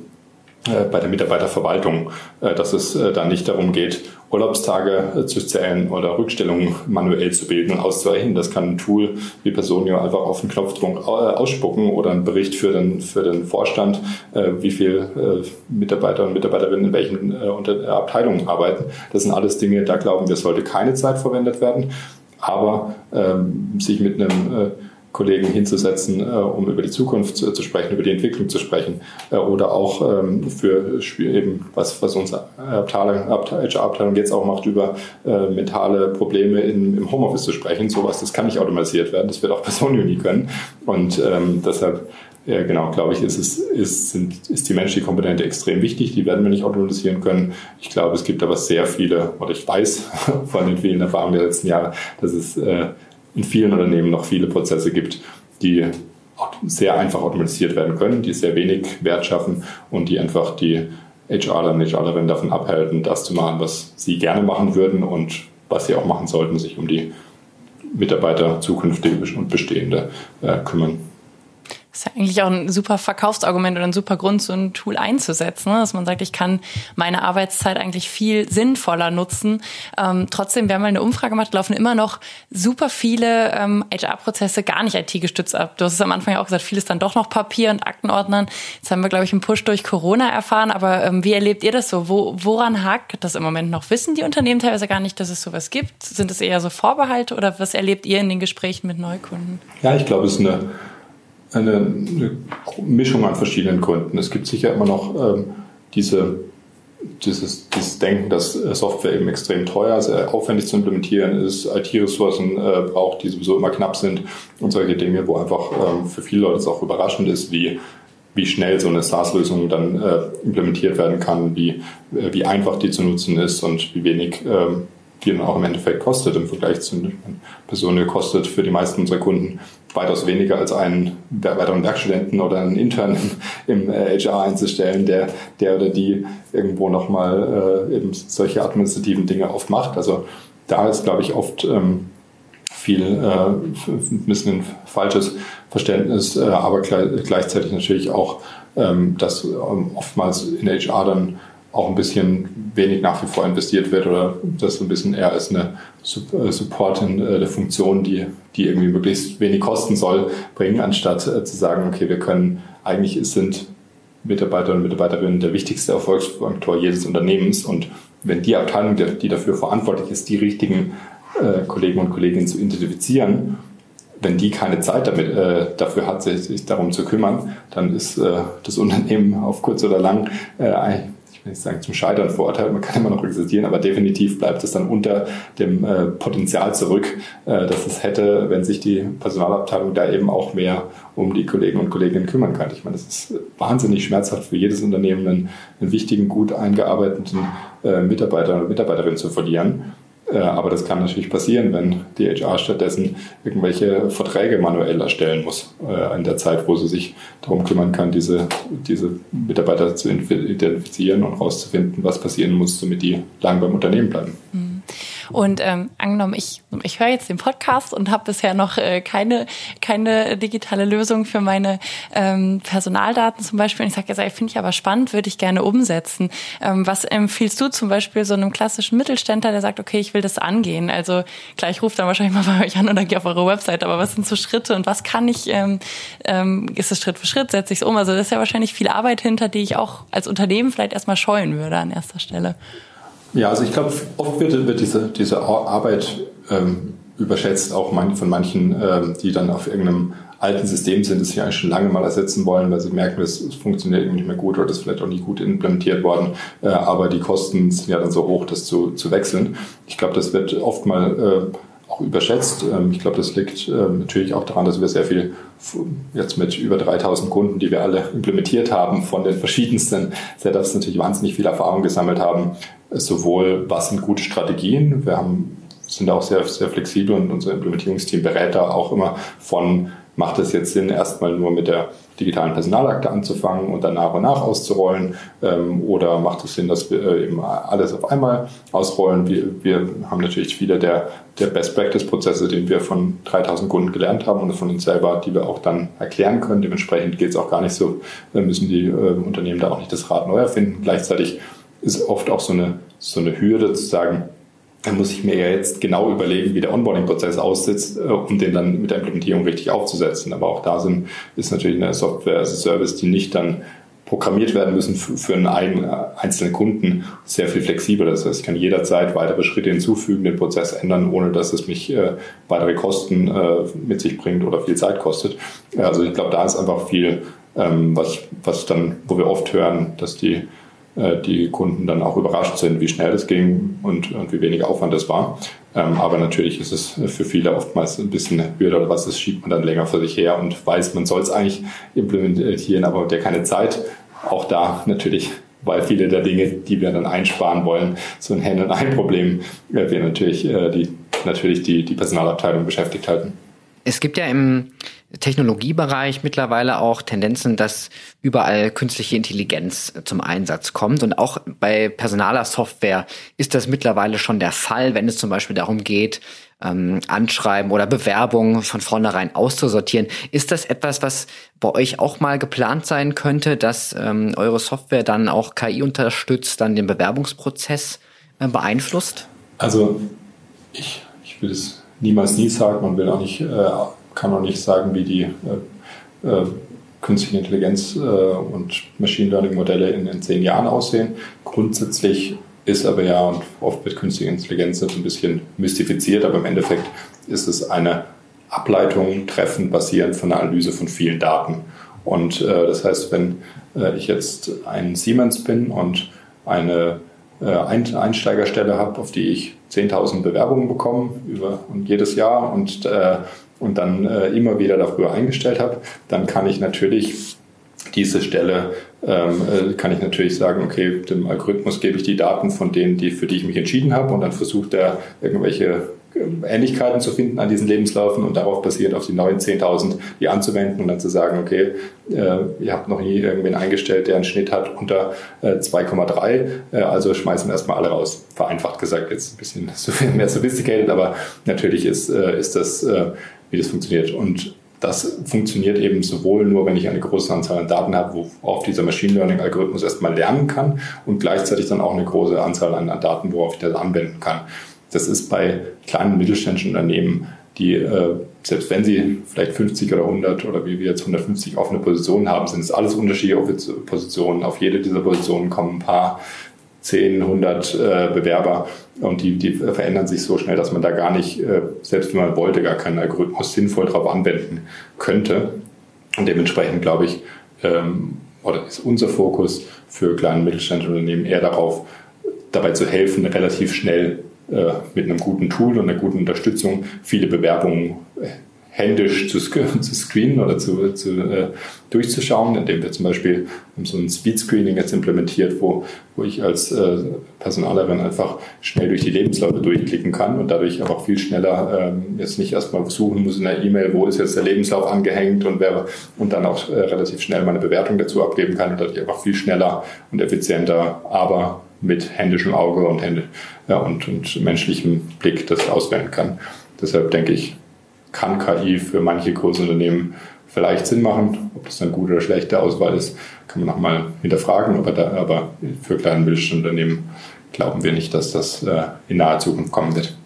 bei der Mitarbeiterverwaltung, äh, dass es äh, dann nicht darum geht, Urlaubstage zu zählen oder Rückstellungen manuell zu bilden und auszureichen. Das kann ein Tool wie Personio einfach auf den Knopfdruck ausspucken oder ein Bericht für den, für den Vorstand, wie viele Mitarbeiter und Mitarbeiterinnen in welchen Abteilungen arbeiten. Das sind alles Dinge, da glauben wir, sollte keine Zeit verwendet werden. Aber ähm, sich mit einem Kollegen hinzusetzen, äh, um über die Zukunft zu, zu, sprechen, über die Entwicklung zu sprechen äh, oder auch ähm, für eben was, was unsere Abteilung, HR-Abteilung jetzt auch macht, über äh, mentale Probleme in, im Homeoffice zu sprechen. Sowas, das kann nicht automatisiert werden, das wird auch Personen nie können und ähm, deshalb ja, genau, glaube ich, ist, es, ist, sind, ist die menschliche Komponente extrem wichtig. Die werden wir nicht automatisieren können. Ich glaube, es gibt aber sehr viele, oder ich weiß [laughs] von den vielen Erfahrungen der letzten Jahre, dass es äh, in vielen Unternehmen noch viele Prozesse gibt, die sehr einfach automatisiert werden können, die sehr wenig Wert schaffen und die einfach die HRler und HRlerinnen davon abhalten, das zu machen, was sie gerne machen würden und was sie auch machen sollten, sich um die Mitarbeiter zukünftige und bestehende äh, kümmern. Ist ja eigentlich auch ein super Verkaufsargument oder ein super Grund, so ein Tool einzusetzen, ne? dass man sagt, ich kann meine Arbeitszeit eigentlich viel sinnvoller nutzen. Ähm, trotzdem, wir haben mal eine Umfrage gemacht, laufen immer noch super viele ähm, HR-Prozesse gar nicht IT-gestützt ab. Du hast es am Anfang ja auch gesagt, vieles dann doch noch Papier und Aktenordnern. Jetzt haben wir, glaube ich, einen Push durch Corona erfahren, aber ähm, wie erlebt ihr das so? Wo, woran hakt das im Moment noch? Wissen die Unternehmen teilweise gar nicht, dass es sowas gibt? Sind es eher so Vorbehalte oder was erlebt ihr in den Gesprächen mit Neukunden? Ja, ich glaube, es ist eine eine, Mischung an verschiedenen Gründen. Es gibt sicher immer noch ähm, diese, dieses, dieses Denken, dass äh, Software eben extrem teuer, sehr aufwendig zu implementieren ist, IT-Ressourcen äh, braucht, die sowieso immer knapp sind und solche Dinge, wo einfach ähm, für viele Leute es auch überraschend ist, wie wie schnell so eine SaaS-Lösung dann äh, implementiert werden kann, wie, äh, wie einfach die zu nutzen ist und wie wenig äh, die dann auch im Endeffekt kostet im Vergleich zu Personen kostet für die meisten unserer Kunden weitaus weniger als einen weiteren Werkstudenten oder einen Intern im, HR äh, einzustellen, der, der oder die irgendwo nochmal äh, eben solche administrativen Dinge oft macht. Also da ist, glaube ich, oft ähm, viel, äh, ein bisschen ein falsches Verständnis, äh, aber gleich, gleichzeitig natürlich auch, ähm, dass ähm, oftmals in HR dann auch ein bisschen wenig nach wie vor investiert wird oder das so ein bisschen eher als eine äh, supportende Funktion, die, die irgendwie möglichst wenig kosten soll, bringen, anstatt äh, zu sagen, okay, wir können, eigentlich sind Mitarbeiter und Mitarbeiterinnen der wichtigste Erfolgsfaktor jedes Unternehmens und wenn die Abteilung, die dafür verantwortlich ist, die richtigen äh, Kollegen und Kolleginnen zu identifizieren, wenn die keine Zeit damit, äh, dafür hat, sich, sich darum zu kümmern, dann ist äh, das Unternehmen [laughs] auf kurz oder lang äh, ich will nicht sagen zum Scheitern verurteilt, man kann immer noch existieren, aber definitiv bleibt es dann unter dem äh, Potenzial zurück, äh, dass es hätte, wenn sich die Personalabteilung da eben auch mehr um die Kollegen und Kolleginnen kümmern kann. Ich meine, das ist wahnsinnig schmerzhaft für jedes Unternehmen, einen, einen wichtigen, gut eingearbeiteten äh, Mitarbeiter oder Mitarbeiterin zu verlieren. Äh, aber das kann natürlich passieren, wenn die HR stattdessen irgendwelche Verträge manuell erstellen muss, äh, in der Zeit, wo sie sich darum kümmern kann, diese, diese Mitarbeiter zu identifizieren und herauszufinden, was passieren muss, damit die lang beim Unternehmen bleiben. Mhm. Und ähm, angenommen, ich, ich höre jetzt den Podcast und habe bisher noch äh, keine, keine digitale Lösung für meine ähm, Personaldaten zum Beispiel. Und ich sage jetzt, finde ich aber spannend, würde ich gerne umsetzen. Ähm, was empfiehlst du zum Beispiel so einem klassischen Mittelständler, der sagt, okay, ich will das angehen? Also klar, ich rufe dann wahrscheinlich mal bei euch an oder gehe auf eure Website, aber was sind so Schritte und was kann ich, ähm, ähm, ist es Schritt für Schritt, setze ich es um? Also das ist ja wahrscheinlich viel Arbeit hinter, die ich auch als Unternehmen vielleicht erstmal scheuen würde an erster Stelle. Ja, also ich glaube, oft wird, wird diese, diese Arbeit ähm, überschätzt, auch von manchen, ähm, die dann auf irgendeinem alten System sind, das sie eigentlich schon lange mal ersetzen wollen, weil sie merken, es funktioniert nicht mehr gut oder das ist vielleicht auch nicht gut implementiert worden. Äh, aber die Kosten sind ja dann so hoch, das zu, zu wechseln. Ich glaube, das wird oft mal äh, auch überschätzt. Ähm, ich glaube, das liegt ähm, natürlich auch daran, dass wir sehr viel jetzt mit über 3000 Kunden, die wir alle implementiert haben, von den verschiedensten Setups natürlich wahnsinnig viel Erfahrung gesammelt haben. Sowohl was sind gute Strategien, wir haben, sind auch sehr, sehr flexibel und unser Implementierungsteam berät da auch immer von macht es jetzt Sinn, erstmal nur mit der digitalen Personalakte anzufangen und dann nach und nach auszurollen? Ähm, oder macht es Sinn, dass wir äh, eben alles auf einmal ausrollen? Wir, wir haben natürlich viele der, der Best-Practice-Prozesse, den wir von 3000 Kunden gelernt haben und von uns selber, die wir auch dann erklären können. Dementsprechend geht es auch gar nicht so, müssen die äh, Unternehmen da auch nicht das Rad neu erfinden. Gleichzeitig ist oft auch so eine, so eine Hürde zu sagen, dann muss ich mir ja jetzt genau überlegen, wie der Onboarding-Prozess aussitzt, äh, um den dann mit der Implementierung richtig aufzusetzen. Aber auch da sind, ist natürlich eine Software as a Service, die nicht dann programmiert werden müssen für einen äh, einzelnen Kunden sehr viel flexibler. Das heißt, ich kann jederzeit weitere Schritte hinzufügen, den Prozess ändern, ohne dass es mich äh, weitere Kosten mit sich bringt oder viel Zeit kostet. Also ich glaube, da ist einfach viel, ähm, was, was dann, wo wir oft hören, dass die die Kunden dann auch überrascht sind, wie schnell das ging und, und wie wenig Aufwand das war. Ähm, aber natürlich ist es für viele oftmals ein bisschen Hürde oder was, das schiebt man dann länger vor sich her und weiß, man soll es eigentlich implementieren, aber der keine Zeit. Auch da natürlich weil viele der Dinge, die wir dann einsparen wollen, so ein Hand-in-Ein-Problem, äh, wir natürlich äh, die, natürlich die, die Personalabteilung beschäftigt halten. Es gibt ja im Technologiebereich mittlerweile auch Tendenzen, dass überall künstliche Intelligenz zum Einsatz kommt. Und auch bei personaler Software ist das mittlerweile schon der Fall, wenn es zum Beispiel darum geht, ähm, Anschreiben oder Bewerbungen von vornherein auszusortieren. Ist das etwas, was bei euch auch mal geplant sein könnte, dass ähm, eure Software dann auch KI unterstützt, dann den Bewerbungsprozess äh, beeinflusst? Also ich, ich will es niemals nie sagen, man will auch nicht äh, kann auch nicht sagen, wie die äh, äh, künstliche Intelligenz und Machine Learning Modelle in, in zehn Jahren aussehen. Grundsätzlich ist aber ja, und oft wird künstliche Intelligenz ein bisschen mystifiziert, aber im Endeffekt ist es eine Ableitung treffen basierend von einer Analyse von vielen Daten. Und äh, das heißt, wenn äh, ich jetzt ein Siemens bin und eine äh, Einsteigerstelle habe, auf die ich 10.000 Bewerbungen bekomme über und jedes Jahr und äh, und dann äh, immer wieder dafür eingestellt habe, dann kann ich natürlich diese Stelle ähm, äh, kann ich natürlich sagen, okay, dem Algorithmus gebe ich die Daten von denen, die, für die ich mich entschieden habe und dann versucht er irgendwelche Ähnlichkeiten zu finden an diesen Lebenslaufen und darauf basiert auf die neuen 10.000 die anzuwenden und dann zu sagen, okay, äh, ihr habt noch nie irgendwen eingestellt, der einen Schnitt hat unter äh, 2,3, äh, also schmeißen wir erstmal alle raus. Vereinfacht gesagt, jetzt ein bisschen [laughs] mehr sophisticated, aber natürlich ist, äh, ist das, äh, wie das funktioniert. Und das funktioniert eben sowohl nur, wenn ich eine große Anzahl an Daten habe, worauf dieser Machine Learning Algorithmus erstmal lernen kann und gleichzeitig dann auch eine große Anzahl an, an Daten, worauf ich das anwenden kann. Das ist bei kleinen mittelständischen Unternehmen, die äh, selbst wenn sie vielleicht 50 oder 100 oder wie wir jetzt 150 offene Positionen haben, sind es alles unterschiedliche Positionen. Auf jede dieser Positionen kommen ein paar 10, 100 äh, Bewerber und die, die verändern sich so schnell, dass man da gar nicht, äh, selbst wenn man wollte, gar keinen Algorithmus sinnvoll darauf anwenden könnte. Und dementsprechend glaube ich, ähm, oder ist unser Fokus für kleine und mittelständische Unternehmen eher darauf, dabei zu helfen, relativ schnell mit einem guten Tool und einer guten Unterstützung viele Bewerbungen äh, händisch zu, [laughs] zu screenen oder zu, zu, äh, durchzuschauen, indem wir zum Beispiel so ein Speed Screening jetzt implementiert, wo, wo ich als äh, Personalerin einfach schnell durch die Lebensläufe durchklicken kann und dadurch aber auch viel schneller ähm, jetzt nicht erstmal suchen muss in der E-Mail, wo ist jetzt der Lebenslauf angehängt und wer und dann auch äh, relativ schnell meine Bewertung dazu abgeben kann und dadurch einfach viel schneller und effizienter, aber mit händischem Auge und, Hände, ja, und, und menschlichem Blick das auswählen kann. Deshalb denke ich, kann KI für manche große Unternehmen vielleicht Sinn machen. Ob das dann gute oder schlechte Auswahl ist, kann man nochmal hinterfragen. Aber, da, aber für kleine Mittelstandunternehmen glauben wir nicht, dass das äh, in naher Zukunft kommen wird.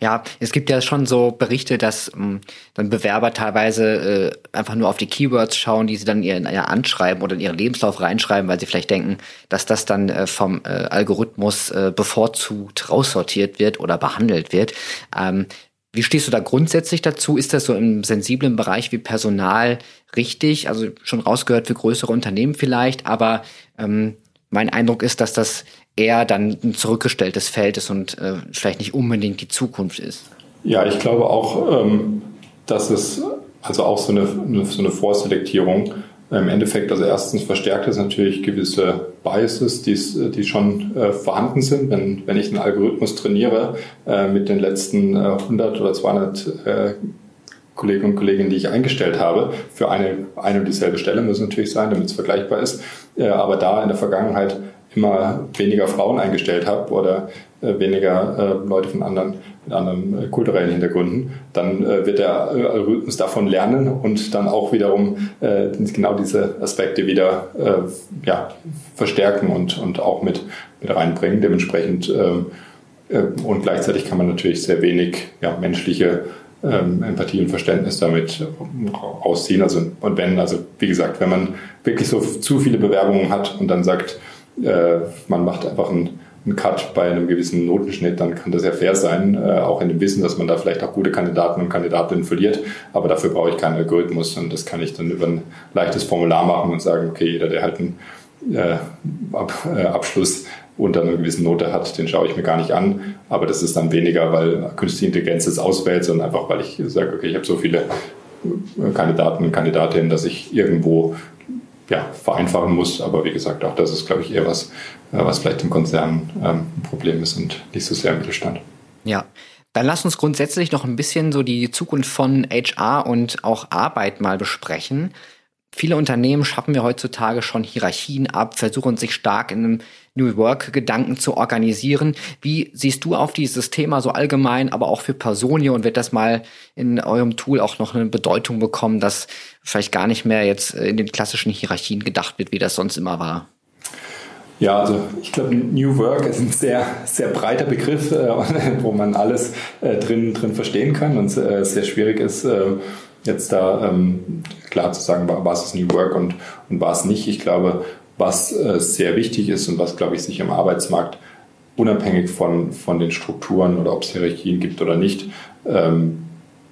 Ja, es gibt ja schon so Berichte, dass ähm, dann Bewerber teilweise äh, einfach nur auf die Keywords schauen, die sie dann ihren ja, anschreiben oder in ihren Lebenslauf reinschreiben, weil sie vielleicht denken, dass das dann äh, vom äh, Algorithmus äh, bevorzugt raussortiert wird oder behandelt wird. Ähm, wie stehst du da grundsätzlich dazu? Ist das so im sensiblen Bereich wie Personal richtig? Also schon rausgehört für größere Unternehmen vielleicht, aber ähm, mein Eindruck ist, dass das eher dann ein zurückgestelltes Feld ist und äh, vielleicht nicht unbedingt die Zukunft ist. Ja, ich glaube auch, ähm, dass es also auch so eine, so eine Vorselektierung im Endeffekt, also erstens verstärkt es natürlich gewisse Biases, die schon äh, vorhanden sind. Wenn, wenn ich einen Algorithmus trainiere äh, mit den letzten äh, 100 oder 200 äh, Kollegen und Kolleginnen, die ich eingestellt habe, für eine, eine und dieselbe Stelle muss es natürlich sein, damit es vergleichbar ist, äh, aber da in der Vergangenheit immer weniger Frauen eingestellt habe oder äh, weniger äh, Leute von anderen, mit anderen äh, kulturellen Hintergründen, dann wird der Algorithmus davon lernen und dann auch wiederum genau diese Aspekte wieder ja, verstärken und, und auch mit, mit reinbringen. Dementsprechend ähm, und gleichzeitig kann man natürlich sehr wenig ja, menschliche ähm, Empathie und Verständnis damit rausziehen. Also, und wenn, also wie gesagt, wenn man wirklich so zu viele Bewerbungen hat und dann sagt, äh, man macht einfach einen, einen, Cut bei einem gewissen Notenschnitt, dann kann das ja fair sein, äh, auch in dem Wissen, dass man da vielleicht auch gute Kandidaten und Kandidatinnen verliert. Aber dafür brauche ich keinen Algorithmus und das kann ich dann über ein leichtes Formular machen und sagen, okay, jeder, der halt einen äh, Ab, äh, Abschluss unter einer gewissen Note hat, den schaue ich mir gar nicht an. Aber das ist dann weniger, weil künstliche Intelligenz es auswählt, sondern einfach, weil ich sage, okay, ich habe so viele Kandidaten und Kandidatinnen, dass ich irgendwo ja, vereinfachen muss. Aber wie gesagt, auch das ist, glaube ich, eher was, äh, was vielleicht im Konzern ähm, ein Problem ist und nicht so sehr im Mittelstand. Ja. Dann lass uns grundsätzlich noch ein bisschen so die Zukunft von HR und auch Arbeit mal besprechen. Viele Unternehmen schaffen wir heutzutage schon Hierarchien ab, versuchen sich stark in einem New Work-Gedanken zu organisieren. Wie siehst du auf dieses Thema so allgemein, aber auch für Personio und wird das mal in eurem Tool auch noch eine Bedeutung bekommen, dass vielleicht gar nicht mehr jetzt in den klassischen Hierarchien gedacht wird, wie das sonst immer war? Ja, also ich glaube, New Work ist ein sehr, sehr breiter Begriff, äh, [laughs] wo man alles äh, drin, drin verstehen kann und äh, sehr schwierig ist, jetzt da ähm, klar zu sagen, was ist New Work und, und was nicht. Ich glaube, was äh, sehr wichtig ist und was, glaube ich, sich im Arbeitsmarkt unabhängig von, von den Strukturen oder ob es Hierarchien gibt oder nicht, ähm,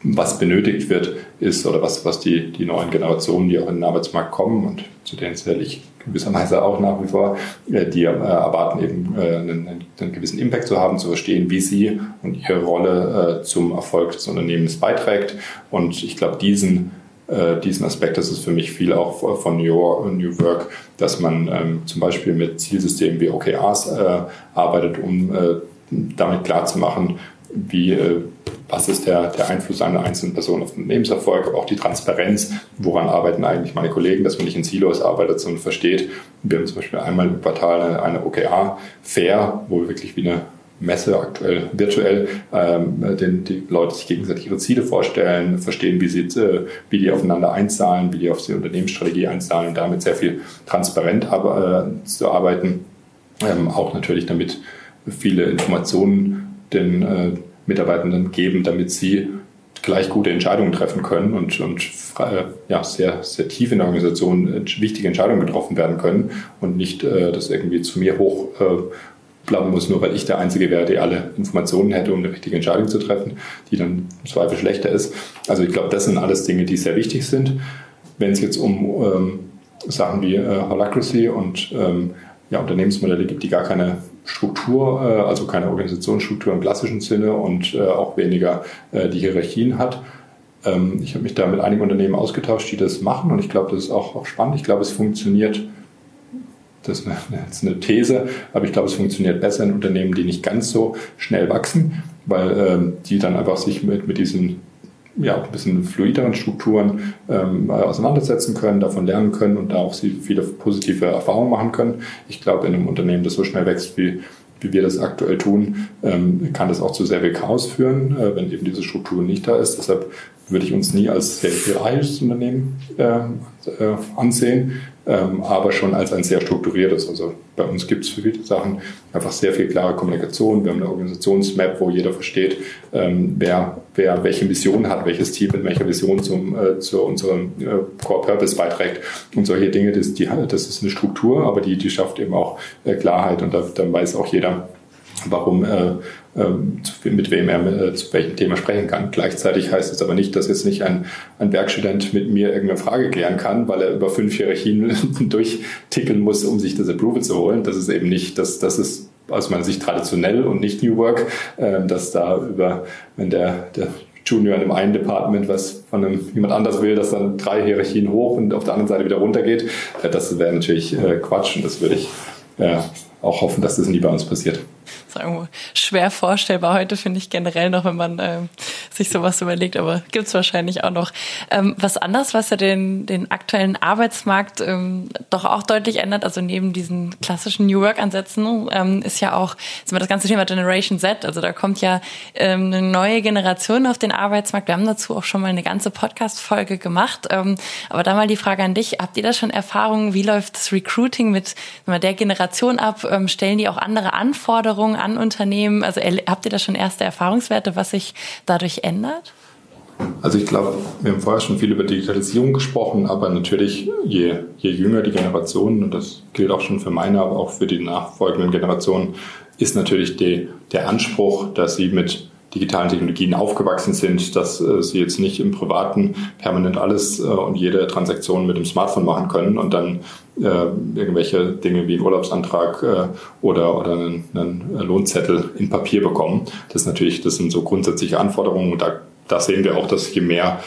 was benötigt wird, ist oder was, was die, die neuen Generationen, die auch in den Arbeitsmarkt kommen und zu denen zähle ich gewisserweise auch nach wie vor, äh, die äh, erwarten eben äh, einen, einen, gewissen Impact zu haben, zu verstehen, wie sie und ihre Rolle zum Erfolg des Unternehmens beiträgt. Und ich glaube, diesen äh, diesen Aspekt, das ist für mich viel auch von New, New Work, dass man ähm, zum Beispiel mit Zielsystemen wie OKRs äh, arbeitet, um äh, damit klarzumachen, wie, äh, was ist der, der Einfluss einer einzelnen Person auf den Unternehmenserfolg, aber auch die Transparenz, woran arbeiten eigentlich meine Kollegen, dass man nicht in Silos arbeitet, sondern versteht. Wir haben zum Beispiel einmal im Quartal eine OKR-Fair, wo wir wirklich wie eine Messe aktuell virtuell ähm, den, die Leute sich gegenseitig ihre Ziele vorstellen, verstehen, wie, sie, äh, wie die aufeinander einzahlen, wie die auf die Unternehmensstrategie einzahlen und damit sehr viel transparent aber, äh, zu arbeiten. Ähm, auch natürlich damit viele Informationen den äh, Mitarbeitenden geben, damit sie gleich gute Entscheidungen treffen können und, und äh, ja, sehr, sehr tief in der Organisation äh, wichtige Entscheidungen getroffen werden können und nicht äh, das irgendwie zu mir hoch äh, bleiben muss, nur weil ich der Einzige wäre, der alle Informationen hätte, um eine richtige Entscheidung zu treffen, die dann im Zweifel schlechter ist. Also ich glaube, das sind alles Dinge, die sehr wichtig sind. Wenn es jetzt um ähm, Sachen wie äh, Holacracy und ähm, ja, Unternehmensmodelle gibt, die gar keine Struktur, äh, also keine Organisationsstruktur im klassischen Sinne und äh, auch weniger äh, die Hierarchien hat. Ähm, ich habe mich da mit einigen Unternehmen ausgetauscht, die das machen und ich glaube, das ist auch, auch spannend. Ich glaube, es funktioniert das ist eine, These, aber ich glaube, es funktioniert besser in Unternehmen, die nicht ganz so schnell wachsen, weil ähm, die dann einfach sich mit, mit diesen ja, ein bisschen fluideren Strukturen ähm, auseinandersetzen können, davon lernen können und da auch viele positive Erfahrungen machen können. Ich glaube, in einem Unternehmen, das so schnell wächst wie, wie wir das aktuell tun, ähm, kann das auch zu sehr viel Chaos führen, äh, wenn eben diese Struktur nicht da ist. Deshalb würde ich uns nie als sehr hierarchisches Unternehmen äh, äh, ansehen, ähm, aber schon als ein sehr strukturiertes. Also bei uns gibt es für viele Sachen einfach sehr viel klare Kommunikation. Wir haben eine Organisationsmap, wo jeder versteht, ähm, wer, wer welche Mission hat, welches Team mit welcher Vision zum, äh, zu unserem äh, Core Purpose beiträgt und solche Dinge. Das, die, das ist eine Struktur, aber die, die schafft eben auch äh, Klarheit und da, dann weiß auch jeder, warum äh, ähm, mit wem er äh, zu welchem Thema sprechen kann. Gleichzeitig heißt es aber nicht, dass jetzt nicht ein, ein Werkstudent mit mir irgendeine Frage klären kann, weil er über fünf Hierarchien [laughs] durchtickeln muss, um sich das Approval zu holen. Das ist eben nicht, das, das ist aus meiner Sicht traditionell und nicht New Work, äh, dass da über, wenn der, der Junior in einem einen Department was von einem, jemand anders will, dass dann drei Hierarchien hoch und auf der anderen Seite wieder runter geht. Äh, das wäre natürlich Quatsch und das würde ich auch hoffen, dass das nie bei uns passiert sagen schwer vorstellbar heute, finde ich generell noch, wenn man äh, sich sowas überlegt, aber gibt's wahrscheinlich auch noch. Ähm, was anders, was ja den, den aktuellen Arbeitsmarkt ähm, doch auch deutlich ändert, also neben diesen klassischen New Work-Ansätzen, ähm, ist ja auch das ganze Thema Generation Z. Also da kommt ja ähm, eine neue Generation auf den Arbeitsmarkt. Wir haben dazu auch schon mal eine ganze Podcast-Folge gemacht. Ähm, aber da mal die Frage an dich, habt ihr da schon Erfahrungen, wie läuft das Recruiting mit der Generation ab? Ähm, stellen die auch andere Anforderungen an Unternehmen? Also habt ihr da schon erste Erfahrungswerte, was sich dadurch ändert? Also ich glaube, wir haben vorher schon viel über Digitalisierung gesprochen, aber natürlich, je, je jünger die Generationen, und das gilt auch schon für meine, aber auch für die nachfolgenden Generationen, ist natürlich die, der Anspruch, dass sie mit digitalen Technologien aufgewachsen sind, dass äh, sie jetzt nicht im Privaten permanent alles äh, und jede Transaktion mit dem Smartphone machen können und dann äh, irgendwelche Dinge wie einen Urlaubsantrag äh, oder, oder einen, einen Lohnzettel in Papier bekommen. Das natürlich, das sind so grundsätzliche Anforderungen und da, da sehen wir auch, dass je mehr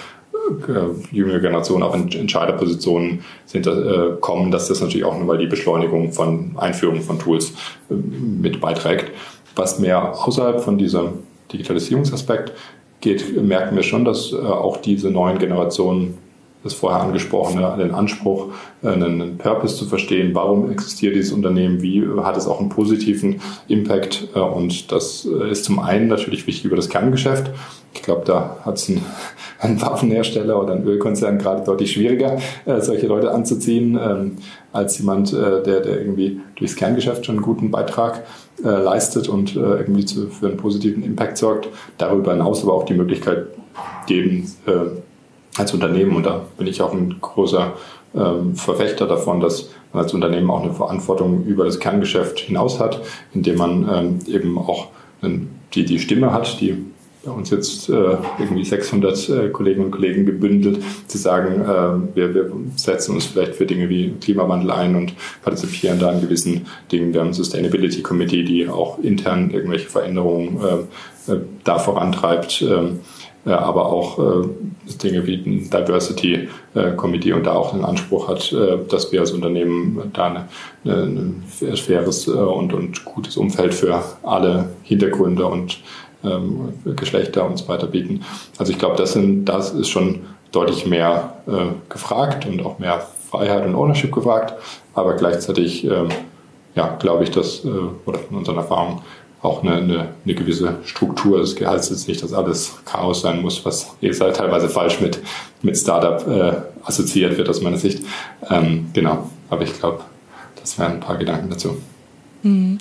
äh, jüngere Generationen auch in Entscheiderpositionen sind, äh, kommen, dass das natürlich auch nochmal die Beschleunigung von Einführung von Tools äh, mit beiträgt. Was mehr außerhalb von diesem Digitalisierungsaspekt geht, merken wir schon, dass äh, auch diese neuen Generationen das vorher angesprochene, den Anspruch, äh, einen Purpose zu verstehen, warum existiert dieses Unternehmen, wie hat es auch einen positiven Impact? Äh, und das ist zum einen natürlich wichtig über das Kerngeschäft. Ich glaube, da hat es ein, [laughs] ein, Waffenhersteller oder ein Ölkonzern gerade deutlich schwieriger, solche Leute anzuziehen, ähm, als jemand, der, der irgendwie durchs Kerngeschäft schon einen guten Beitrag äh, leistet und äh, irgendwie zu, für einen positiven Impact sorgt. Darüber hinaus aber auch die Möglichkeit geben, äh, als Unternehmen, und da bin ich auch ein großer ähm, Verfechter davon, dass man als Unternehmen auch eine Verantwortung über das Kerngeschäft hinaus hat, indem man ähm, eben auch die, die Stimme hat, die uns jetzt äh, irgendwie 600 äh, Kolleginnen und Kollegen gebündelt, zu sagen, äh, wir, wir setzen uns vielleicht für Dinge wie Klimawandel ein und partizipieren da an gewissen Dingen. Wir haben Sustainability Committee, die auch intern irgendwelche Veränderungen äh, äh, da vorantreibt. Äh, aber auch äh, Dinge wie ein Diversity äh, Committee und da auch den Anspruch hat, äh, dass wir als Unternehmen da eine, eine, ein faires und, und gutes Umfeld für alle Hintergründe und ähm, Geschlechter und so weiter bieten. Also ich glaube, das, das ist schon deutlich mehr äh, gefragt und auch mehr Freiheit und Ownership gefragt, aber gleichzeitig ähm, ja, glaube ich, dass, äh, oder von unseren Erfahrungen, auch eine, eine, eine gewisse Struktur des Gehalts ist nicht, dass alles Chaos sein muss, was teilweise falsch mit, mit Startup äh, assoziiert wird aus meiner Sicht. Ähm, genau, aber ich glaube, das wären ein paar Gedanken dazu. Mhm.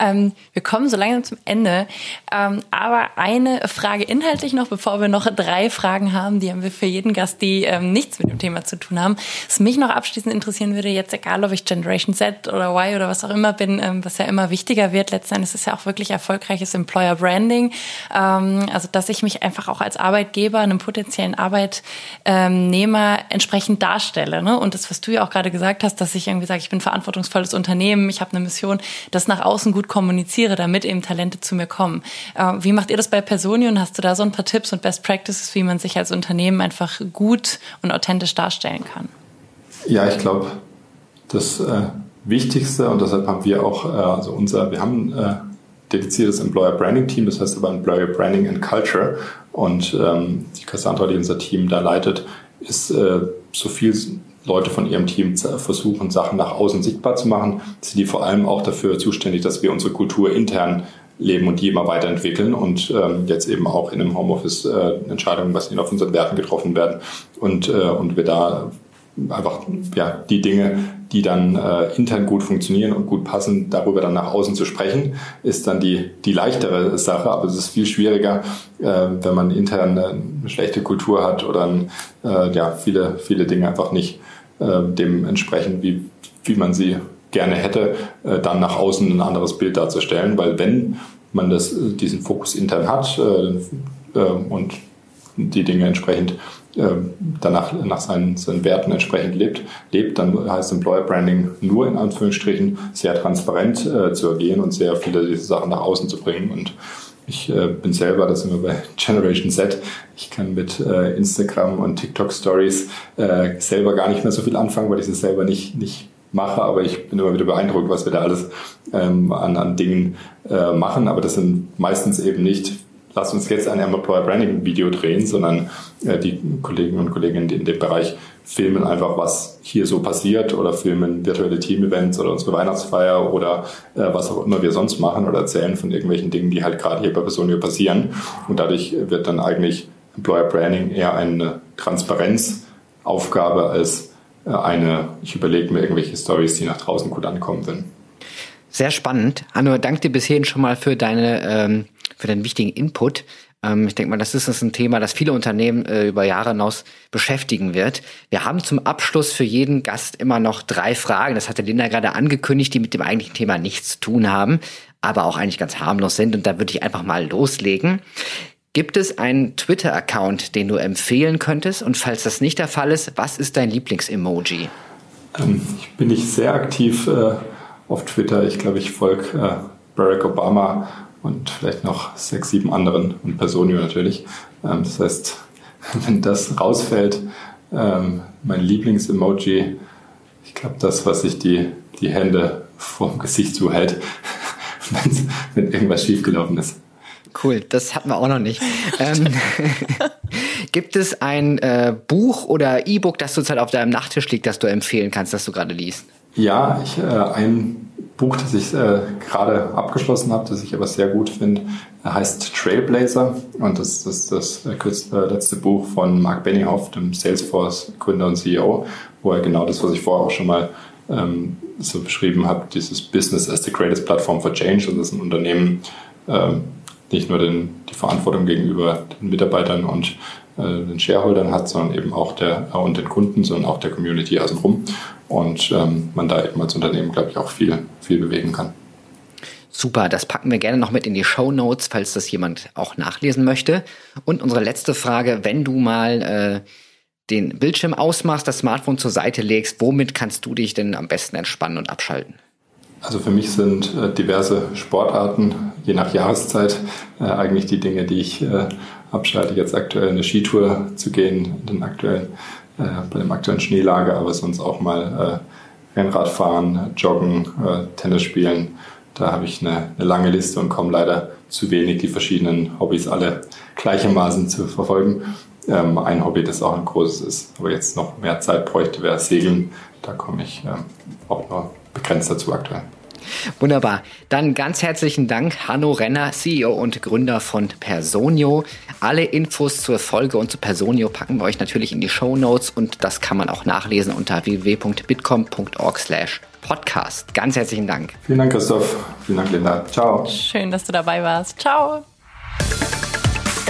Ähm, wir kommen so langsam zum Ende. Ähm, aber eine Frage inhaltlich noch, bevor wir noch drei Fragen haben, die haben wir für jeden Gast, die ähm, nichts mit dem Thema zu tun haben. Was mich noch abschließend interessieren würde, jetzt egal, ob ich Generation Z oder Y oder was auch immer bin, ähm, was ja immer wichtiger wird, letztendlich ist es ja auch wirklich erfolgreiches Employer Branding. Ähm, also, dass ich mich einfach auch als Arbeitgeber, einem potenziellen Arbeitnehmer entsprechend darstelle. Ne? Und das, was du ja auch gerade gesagt hast, dass ich irgendwie sage, ich bin verantwortungsvolles Unternehmen, ich habe eine Mission, das nach außen gut kommuniziere, damit eben Talente zu mir kommen. Äh, wie macht ihr das bei Personio und hast du da so ein paar Tipps und Best Practices, wie man sich als Unternehmen einfach gut und authentisch darstellen kann? Ja, ich glaube, das äh, Wichtigste und deshalb haben wir auch, äh, also unser, wir haben äh, dediziertes Employer Branding Team, das heißt aber Employer Branding and Culture und ähm, die Cassandra, die unser Team da leitet, ist äh, so viel Leute von ihrem Team versuchen, Sachen nach außen sichtbar zu machen, sind die vor allem auch dafür zuständig, dass wir unsere Kultur intern leben und die immer weiterentwickeln und ähm, jetzt eben auch in einem Homeoffice äh, Entscheidungen basierend auf unseren Werten getroffen werden und, äh, und wir da einfach ja, die Dinge, die dann äh, intern gut funktionieren und gut passen, darüber dann nach außen zu sprechen, ist dann die, die leichtere Sache. Aber es ist viel schwieriger, äh, wenn man intern eine schlechte Kultur hat oder äh, ja, viele, viele Dinge einfach nicht äh, dem entsprechen, wie, wie man sie gerne hätte, äh, dann nach außen ein anderes Bild darzustellen. Weil wenn man das, äh, diesen Fokus intern hat äh, äh, und die Dinge entsprechend äh, danach nach seinen, seinen Werten entsprechend lebt, lebt, dann heißt Employer Branding nur in Anführungsstrichen sehr transparent äh, zu agieren und sehr viele dieser Sachen nach außen zu bringen. Und ich äh, bin selber, das sind wir bei [laughs] Generation Z, ich kann mit äh, Instagram und TikTok Stories äh, selber gar nicht mehr so viel anfangen, weil ich es selber nicht, nicht mache, aber ich bin immer wieder beeindruckt, was wir da alles ähm, an, an Dingen äh, machen. Aber das sind meistens eben nicht lass uns jetzt ein Employer Branding Video drehen, sondern äh, die Kollegen und Kolleginnen in dem Bereich filmen einfach, was hier so passiert oder filmen virtuelle Team-Events oder unsere Weihnachtsfeier oder äh, was auch immer wir sonst machen oder erzählen von irgendwelchen Dingen, die halt gerade hier bei Personio passieren. Und dadurch wird dann eigentlich Employer Branding eher eine Transparenzaufgabe als äh, eine, ich überlege mir irgendwelche Stories, die nach draußen gut ankommen würden. Sehr spannend. Anno, danke dir bis hierhin schon mal für deine ähm, für deinen wichtigen Input. Ähm, ich denke mal, das ist ein Thema, das viele Unternehmen äh, über Jahre hinaus beschäftigen wird. Wir haben zum Abschluss für jeden Gast immer noch drei Fragen. Das hatte Linda gerade angekündigt, die mit dem eigentlichen Thema nichts zu tun haben, aber auch eigentlich ganz harmlos sind. Und da würde ich einfach mal loslegen. Gibt es einen Twitter-Account, den du empfehlen könntest? Und falls das nicht der Fall ist, was ist dein Lieblings-Emoji? Ähm, ich bin nicht sehr aktiv äh, auf Twitter. Ich glaube, ich folge äh, Barack Obama und vielleicht noch sechs, sieben anderen und Personio natürlich. Ähm, das heißt, [laughs] wenn das rausfällt, ähm, mein Lieblings-Emoji, ich glaube, das, was sich die, die Hände vorm Gesicht zuhält, [laughs] wenn irgendwas schiefgelaufen ist. Cool, das hatten wir auch noch nicht. ähm, [laughs] gibt es ein äh, Buch oder E-Book, das zurzeit auf deinem Nachttisch liegt, das du empfehlen kannst, das du gerade liest? Ja, ich, äh, ein Buch, das ich äh, gerade abgeschlossen habe, das ich aber sehr gut finde, heißt Trailblazer. Und das, das ist das äh, äh, letzte Buch von Mark Benioff, dem Salesforce-Gründer und CEO, wo er genau das, was ich vorher auch schon mal ähm, so beschrieben habe, dieses Business as the greatest platform for change. Und das ein Unternehmen ähm, nicht nur den, die Verantwortung gegenüber den Mitarbeitern und den Shareholdern hat, sondern eben auch der äh, und den Kunden, sondern auch der Community außenrum. Und ähm, man da eben als Unternehmen, glaube ich, auch viel, viel bewegen kann. Super, das packen wir gerne noch mit in die Show Notes, falls das jemand auch nachlesen möchte. Und unsere letzte Frage, wenn du mal äh, den Bildschirm ausmachst, das Smartphone zur Seite legst, womit kannst du dich denn am besten entspannen und abschalten? Also für mich sind äh, diverse Sportarten, je nach Jahreszeit, äh, eigentlich die Dinge, die ich abschalte, jetzt aktuell eine Skitour zu gehen, den aktuellen, äh, bei dem aktuellen Schneelager, aber sonst auch mal äh, Rennrad fahren, joggen, äh, Tennis spielen. Da habe ich eine, eine lange Liste und komme leider zu wenig, die verschiedenen Hobbys alle gleichermaßen zu verfolgen. Ähm, ein Hobby, das auch ein großes ist, aber jetzt noch mehr Zeit bräuchte, wäre Segeln. Da komme ich ähm, auch nur begrenzt dazu aktuell. Wunderbar. Dann ganz herzlichen Dank, Hanno Renner, CEO und Gründer von Personio. Alle Infos zur Folge und zu Personio packen wir euch natürlich in die Show Notes und das kann man auch nachlesen unter www.bitcom.org slash podcast. Ganz herzlichen Dank. Vielen Dank, Christoph. Vielen Dank, Linda. Ciao. Schön, dass du dabei warst. Ciao.